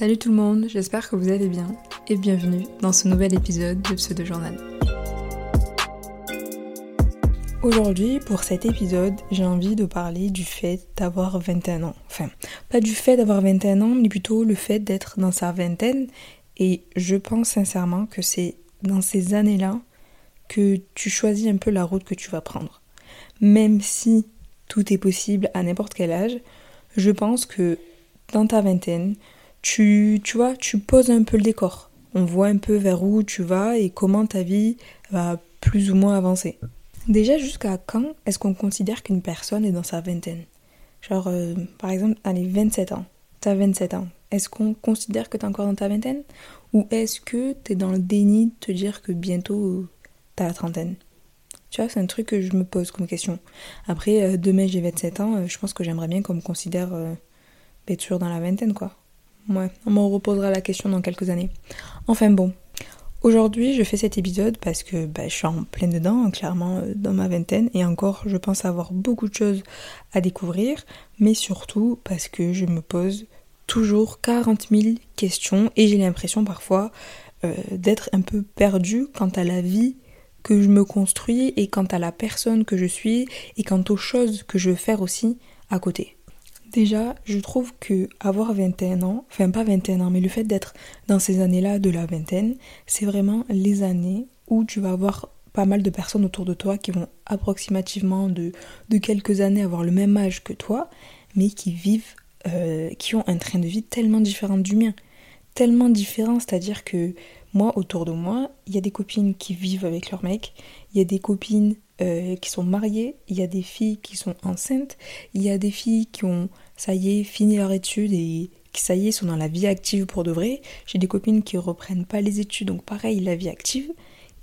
Salut tout le monde, j'espère que vous allez bien et bienvenue dans ce nouvel épisode de Pseudo Journal. Aujourd'hui, pour cet épisode, j'ai envie de parler du fait d'avoir 21 ans. Enfin, pas du fait d'avoir 21 ans, mais plutôt le fait d'être dans sa vingtaine. Et je pense sincèrement que c'est dans ces années-là que tu choisis un peu la route que tu vas prendre. Même si tout est possible à n'importe quel âge, je pense que dans ta vingtaine, tu, tu vois, tu poses un peu le décor. On voit un peu vers où tu vas et comment ta vie va plus ou moins avancer. Déjà, jusqu'à quand est-ce qu'on considère qu'une personne est dans sa vingtaine? Genre, euh, par exemple, allez, 27 ans. T'as 27 ans. Est-ce qu'on considère que t'es encore dans ta vingtaine? Ou est-ce que t'es dans le déni de te dire que bientôt t'as la trentaine? Tu vois, c'est un truc que je me pose comme question. Après, euh, demain j'ai 27 ans, euh, je pense que j'aimerais bien qu'on me considère être toujours dans la vingtaine, quoi. Ouais, on m'en reposera la question dans quelques années. Enfin bon, aujourd'hui je fais cet épisode parce que bah, je suis en plein dedans, clairement euh, dans ma vingtaine, et encore je pense avoir beaucoup de choses à découvrir, mais surtout parce que je me pose toujours 40 000 questions et j'ai l'impression parfois euh, d'être un peu perdue quant à la vie que je me construis et quant à la personne que je suis et quant aux choses que je veux faire aussi à côté. Déjà, je trouve que avoir 21 ans, enfin pas 21 ans, mais le fait d'être dans ces années-là de la vingtaine, c'est vraiment les années où tu vas avoir pas mal de personnes autour de toi qui vont approximativement de, de quelques années avoir le même âge que toi, mais qui vivent, euh, qui ont un train de vie tellement différent du mien. Tellement différent, c'est-à-dire que moi, autour de moi, il y a des copines qui vivent avec leur mec, il y a des copines euh, qui sont mariées, il y a des filles qui sont enceintes, il y a des filles qui ont, ça y est, fini leur étude et qui, ça y est, sont dans la vie active pour de vrai. J'ai des copines qui reprennent pas les études, donc pareil, la vie active.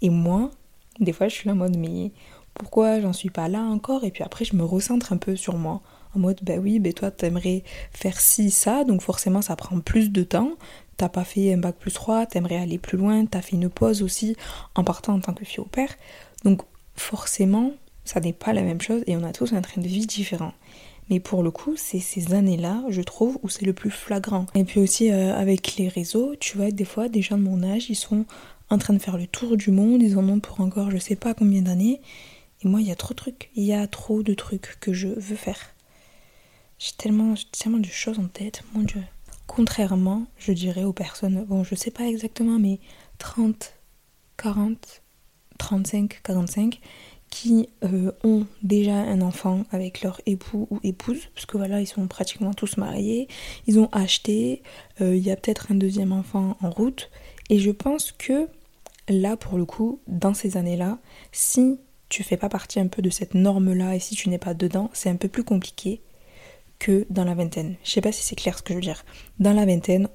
Et moi, des fois, je suis là en mode, mais pourquoi j'en suis pas là encore? Et puis après, je me recentre un peu sur moi. En mode, bah oui, bah toi, t'aimerais faire ci, ça, donc forcément, ça prend plus de temps. T'as pas fait un bac plus 3, t'aimerais aller plus loin, t'as fait une pause aussi en partant en tant que fille au père. Donc forcément, ça n'est pas la même chose et on a tous un train de vie différent. Mais pour le coup, c'est ces années-là, je trouve, où c'est le plus flagrant. Et puis aussi euh, avec les réseaux, tu vois, des fois, des gens de mon âge, ils sont en train de faire le tour du monde, ils en ont pour encore je sais pas combien d'années. Et moi, il y a trop de trucs, il y a trop de trucs que je veux faire. J'ai tellement, tellement de choses en tête, mon Dieu. Contrairement, je dirais aux personnes, bon, je sais pas exactement, mais 30, 40, 35, 45 qui euh, ont déjà un enfant avec leur époux ou épouse, parce que voilà, ils sont pratiquement tous mariés, ils ont acheté, euh, il y a peut-être un deuxième enfant en route, et je pense que là, pour le coup, dans ces années-là, si tu fais pas partie un peu de cette norme-là et si tu n'es pas dedans, c'est un peu plus compliqué que dans la vingtaine. Je sais pas si c'est clair ce que je veux dire. Dans la vingtaine,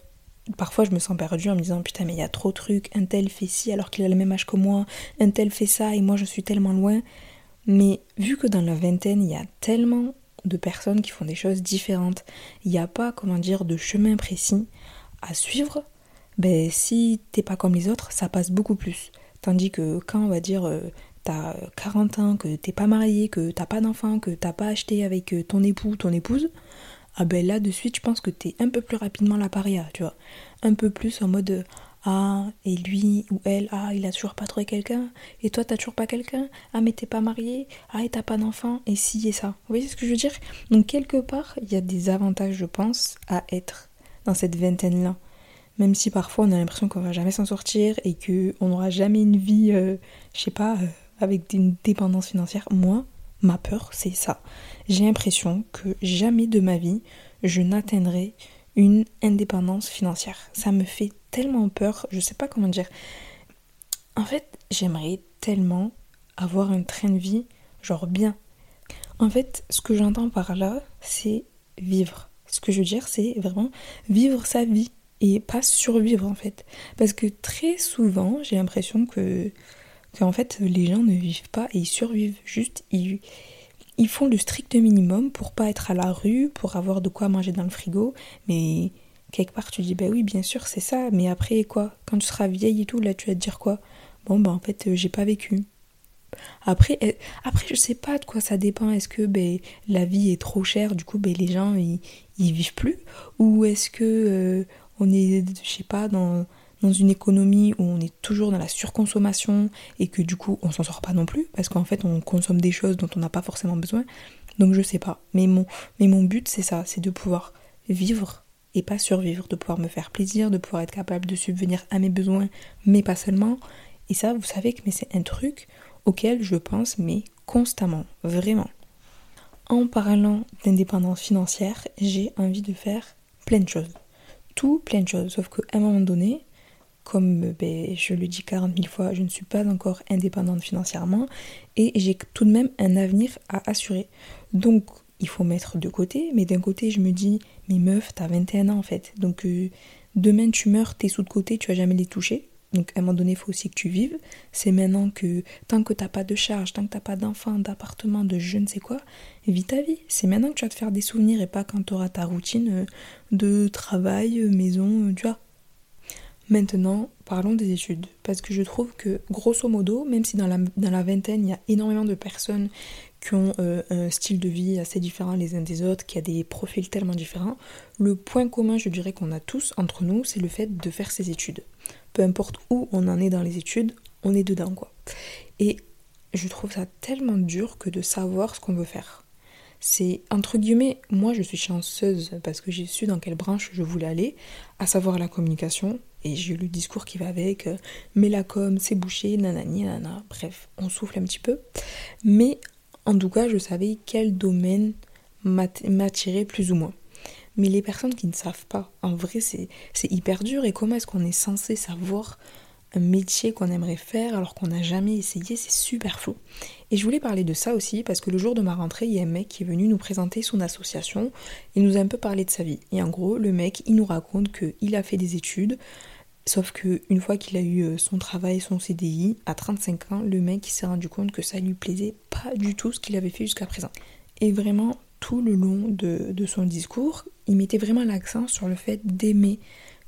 parfois je me sens perdue en me disant putain mais il y a trop de trucs, un tel fait ci alors qu'il a le même âge que moi, un tel fait ça et moi je suis tellement loin. Mais vu que dans la vingtaine il y a tellement de personnes qui font des choses différentes, il n'y a pas comment dire de chemin précis à suivre, ben si t'es pas comme les autres, ça passe beaucoup plus. Tandis que quand on va dire euh, t'as 40 ans, que t'es pas marié, que t'as pas d'enfant, que t'as pas acheté avec euh, ton époux, ton épouse, ah ben là de suite je pense que t'es un peu plus rapidement la paria, tu vois. Un peu plus en mode ah et lui ou elle ah il a toujours pas trouvé quelqu'un et toi t'as toujours pas quelqu'un ah mais t'es pas marié ah et t'as pas d'enfant et si et ça. Vous voyez ce que je veux dire? Donc quelque part il y a des avantages je pense à être dans cette vingtaine là. Même si parfois on a l'impression qu'on va jamais s'en sortir et que on n'aura jamais une vie, euh, je sais pas, euh, avec une dépendance financière. Moi, ma peur, c'est ça j'ai l'impression que jamais de ma vie je n'atteindrai une indépendance financière. Ça me fait tellement peur, je sais pas comment dire. En fait, j'aimerais tellement avoir un train de vie genre bien. En fait, ce que j'entends par là, c'est vivre. Ce que je veux dire, c'est vraiment vivre sa vie et pas survivre en fait. Parce que très souvent, j'ai l'impression que, en fait, les gens ne vivent pas et ils survivent. Juste, ils, ils font le strict minimum pour pas être à la rue, pour avoir de quoi manger dans le frigo, mais quelque part tu dis bah oui bien sûr c'est ça, mais après quoi? Quand tu seras vieille et tout, là tu vas te dire quoi? Bon bah en fait euh, j'ai pas vécu. Après, après je sais pas de quoi ça dépend. Est-ce que ben, la vie est trop chère, du coup ben, les gens ils, ils vivent plus? Ou est-ce que euh, on est, je sais pas, dans, dans une économie où on est toujours dans la surconsommation et que du coup on s'en sort pas non plus parce qu'en fait on consomme des choses dont on n'a pas forcément besoin. Donc je sais pas. Mais mon, mais mon but c'est ça, c'est de pouvoir vivre et pas survivre, de pouvoir me faire plaisir, de pouvoir être capable de subvenir à mes besoins, mais pas seulement. Et ça, vous savez que c'est un truc auquel je pense, mais constamment, vraiment. En parlant d'indépendance financière, j'ai envie de faire plein de choses. Tout plein de choses. Sauf qu'à un moment donné, comme ben, je le dis 40 000 fois, je ne suis pas encore indépendante financièrement et j'ai tout de même un avenir à assurer. Donc il faut mettre de côté, mais d'un côté je me dis, mais meuf, t'as 21 ans en fait, donc euh, demain tu meurs, tes sous de côté, tu vas jamais les toucher. Donc à un moment donné, il faut aussi que tu vives. C'est maintenant que tant que t'as pas de charge, tant que t'as pas d'enfant, d'appartement, de je ne sais quoi, vis ta vie. C'est maintenant que tu vas te faire des souvenirs et pas quand tu auras ta routine euh, de travail, euh, maison, tu vois. Maintenant, parlons des études. Parce que je trouve que, grosso modo, même si dans la, vingtaine, il y a énormément de personnes qui ont euh, un style de vie assez différent les uns des autres, qui a des profils tellement différents, le point commun, je dirais qu'on a tous entre nous, c'est le fait de faire ses études. Peu importe où on en est dans les études, on est dedans, quoi. Et je trouve ça tellement dur que de savoir ce qu'on veut faire. C'est entre guillemets, moi je suis chanceuse parce que j'ai su dans quelle branche je voulais aller, à savoir la communication, et j'ai eu le discours qui va avec, euh, mais la com, c'est bouché, nanani, nanana, bref, on souffle un petit peu. Mais en tout cas, je savais quel domaine m'attirait plus ou moins. Mais les personnes qui ne savent pas, en vrai, c'est hyper dur. Et comment est-ce qu'on est censé savoir un métier qu'on aimerait faire alors qu'on n'a jamais essayé C'est super flou. Et je voulais parler de ça aussi parce que le jour de ma rentrée, il y a un mec qui est venu nous présenter son association et nous a un peu parlé de sa vie. Et en gros, le mec, il nous raconte qu'il a fait des études, Sauf que une fois qu'il a eu euh, son travail, son CDI, à 35 ans, le mec s'est rendu compte que ça lui plaisait pas du tout ce qu'il avait fait jusqu'à présent. Et vraiment, tout le long de son discours, il mettait vraiment l'accent sur le fait d'aimer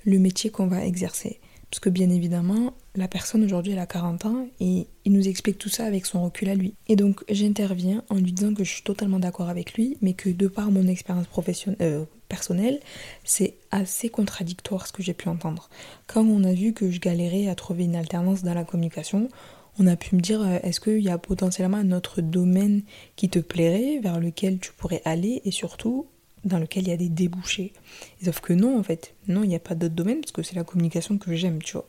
le métier qu'on va exercer. Parce que bien évidemment, la personne aujourd'hui elle a 40 ans et il nous explique tout ça avec son recul à lui. Et donc j'interviens en lui disant que je suis totalement d'accord avec lui, mais que de par mon expérience professionnelle, euh, personnelle, c'est assez contradictoire ce que j'ai pu entendre. Quand on a vu que je galérais à trouver une alternance dans la communication, on a pu me dire euh, est-ce qu'il y a potentiellement un autre domaine qui te plairait, vers lequel tu pourrais aller et surtout dans lequel il y a des débouchés. Sauf que non, en fait, non, il n'y a pas d'autre domaine parce que c'est la communication que j'aime, tu vois.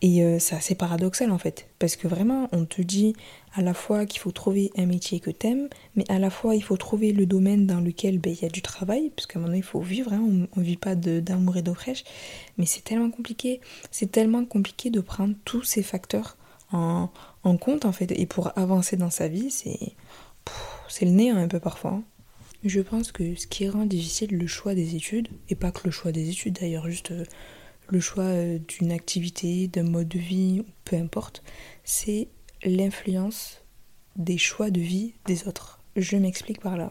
Et euh, c'est assez paradoxal en fait, parce que vraiment, on te dit à la fois qu'il faut trouver un métier que t'aimes, mais à la fois il faut trouver le domaine dans lequel ben, il y a du travail, parce qu'à un moment donné, il faut vivre, hein, on ne vit pas d'amour et d'eau fraîche, mais c'est tellement compliqué, c'est tellement compliqué de prendre tous ces facteurs en, en compte en fait, et pour avancer dans sa vie, c'est le nez hein, un peu parfois. Hein. Je pense que ce qui rend difficile le choix des études, et pas que le choix des études d'ailleurs, juste euh, le choix euh, d'une activité, d'un mode de vie, peu importe, c'est l'influence des choix de vie des autres. Je m'explique par là.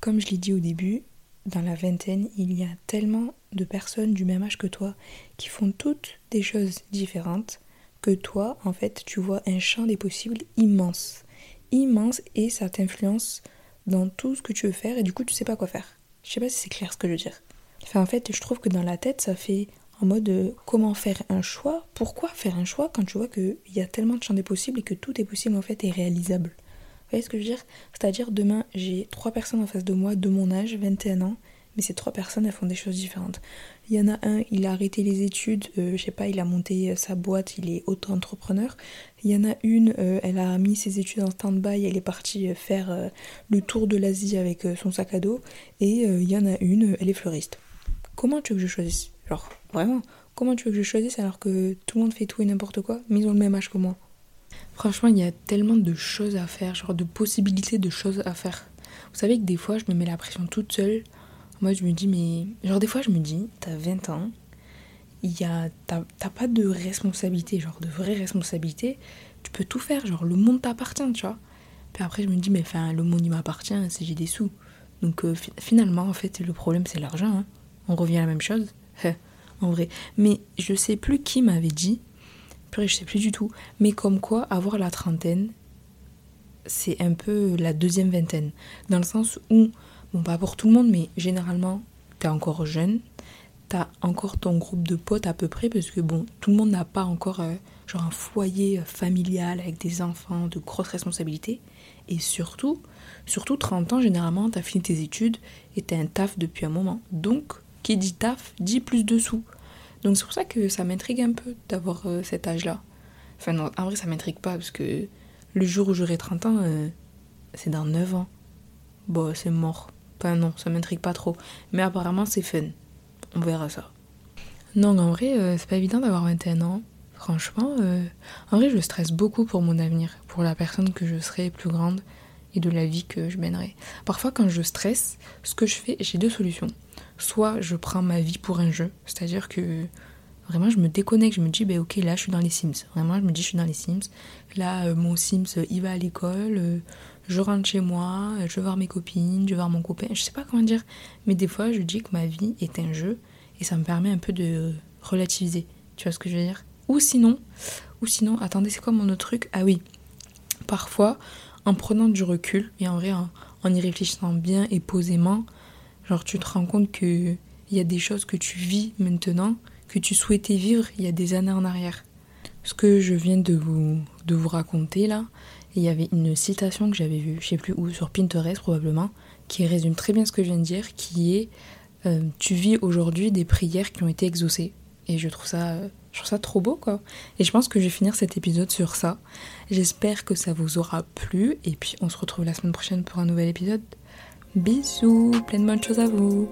Comme je l'ai dit au début, dans la vingtaine, il y a tellement de personnes du même âge que toi qui font toutes des choses différentes que toi, en fait, tu vois un champ des possibles immense. Immense et ça t'influence dans tout ce que tu veux faire et du coup tu sais pas quoi faire. Je sais pas si c'est clair ce que je veux dire. En fait je trouve que dans la tête ça fait en mode euh, comment faire un choix, pourquoi faire un choix quand tu vois qu'il y a tellement de champs des possibles et que tout est possible en fait et réalisable? Vous voyez ce que je veux dire? C'est-à-dire demain j'ai trois personnes en face de moi de mon âge, 21 ans, mais ces trois personnes elles font des choses différentes. Il y en a un, il a arrêté les études, euh, je sais pas, il a monté euh, sa boîte, il est auto-entrepreneur. Il y en a une, euh, elle a mis ses études en stand-by, elle est partie faire le tour de l'Asie avec son sac à dos. Et il y en a une, elle est fleuriste. Comment tu veux que je choisisse? Genre, vraiment, comment tu veux que je choisisse alors que tout le monde fait tout et n'importe quoi, mais ils ont le même âge que moi? Franchement, il y a tellement de choses à faire, genre de possibilités de choses à faire. Vous savez que des fois, je me mets la pression toute seule moi, je me dis, mais. Genre, des fois, je me dis, t'as 20 ans, y a. T'as pas de responsabilité, genre de vraie responsabilité. Tu peux tout faire, genre, le monde t'appartient, tu vois. Puis après, je me dis, mais enfin, le monde, il m'appartient, c'est j'ai des sous. Donc, euh, finalement, en fait, le problème, c'est l'argent. Hein. On revient à la même chose. en vrai. Mais je sais plus qui m'avait dit. Puis je sais plus du tout. Mais comme quoi, avoir la trentaine, c'est un peu la deuxième vingtaine. Dans le sens où Bon, pas pour tout le monde, mais généralement, t'es encore jeune, t'as encore ton groupe de potes à peu près, parce que bon, tout le monde n'a pas encore euh, genre un foyer familial avec des enfants, de grosses responsabilités. Et surtout, surtout 30 ans, généralement, t'as fini tes études et t'as un taf depuis un moment. Donc, qui dit taf, dit plus de sous. Donc c'est pour ça que ça m'intrigue un peu d'avoir euh, cet âge-là. Enfin non, en vrai ça m'intrigue pas parce que le jour où j'aurai 30 ans, euh, c'est dans 9 ans. Bon, c'est mort. Enfin non, ça m'intrigue pas trop. Mais apparemment c'est fun. On verra ça. Non, en vrai, euh, c'est pas évident d'avoir 21 ans. Franchement, en vrai, je stresse beaucoup pour mon avenir, pour la personne que je serai plus grande et de la vie que je mènerai. Parfois, quand je stresse, ce que je fais, j'ai deux solutions soit je prends ma vie pour un jeu, c'est-à-dire que vraiment je me déconnecte, je me dis, ben ok, là je suis dans les Sims. Vraiment, je me dis, je suis dans les Sims. Là, euh, mon Sims, euh, il va à l'école, euh, je rentre chez moi, je vais voir mes copines, je vais voir mon copain, je sais pas comment dire. Mais des fois, je dis que ma vie est un jeu et ça me permet un peu de relativiser. Tu vois ce que je veux dire? Ou sinon, ou sinon, attendez, c'est quoi mon autre truc? Ah oui, parfois, en prenant du recul et en vrai, en y réfléchissant bien et posément, Genre tu te rends compte que il y a des choses que tu vis maintenant que tu souhaitais vivre il y a des années en arrière. Ce que je viens de vous, de vous raconter là, il y avait une citation que j'avais vue, je sais plus où, sur Pinterest probablement, qui résume très bien ce que je viens de dire, qui est euh, tu vis aujourd'hui des prières qui ont été exaucées. Et je trouve ça, je trouve ça trop beau quoi. Et je pense que je vais finir cet épisode sur ça. J'espère que ça vous aura plu et puis on se retrouve la semaine prochaine pour un nouvel épisode. Bisous, plein de bonnes choses à vous.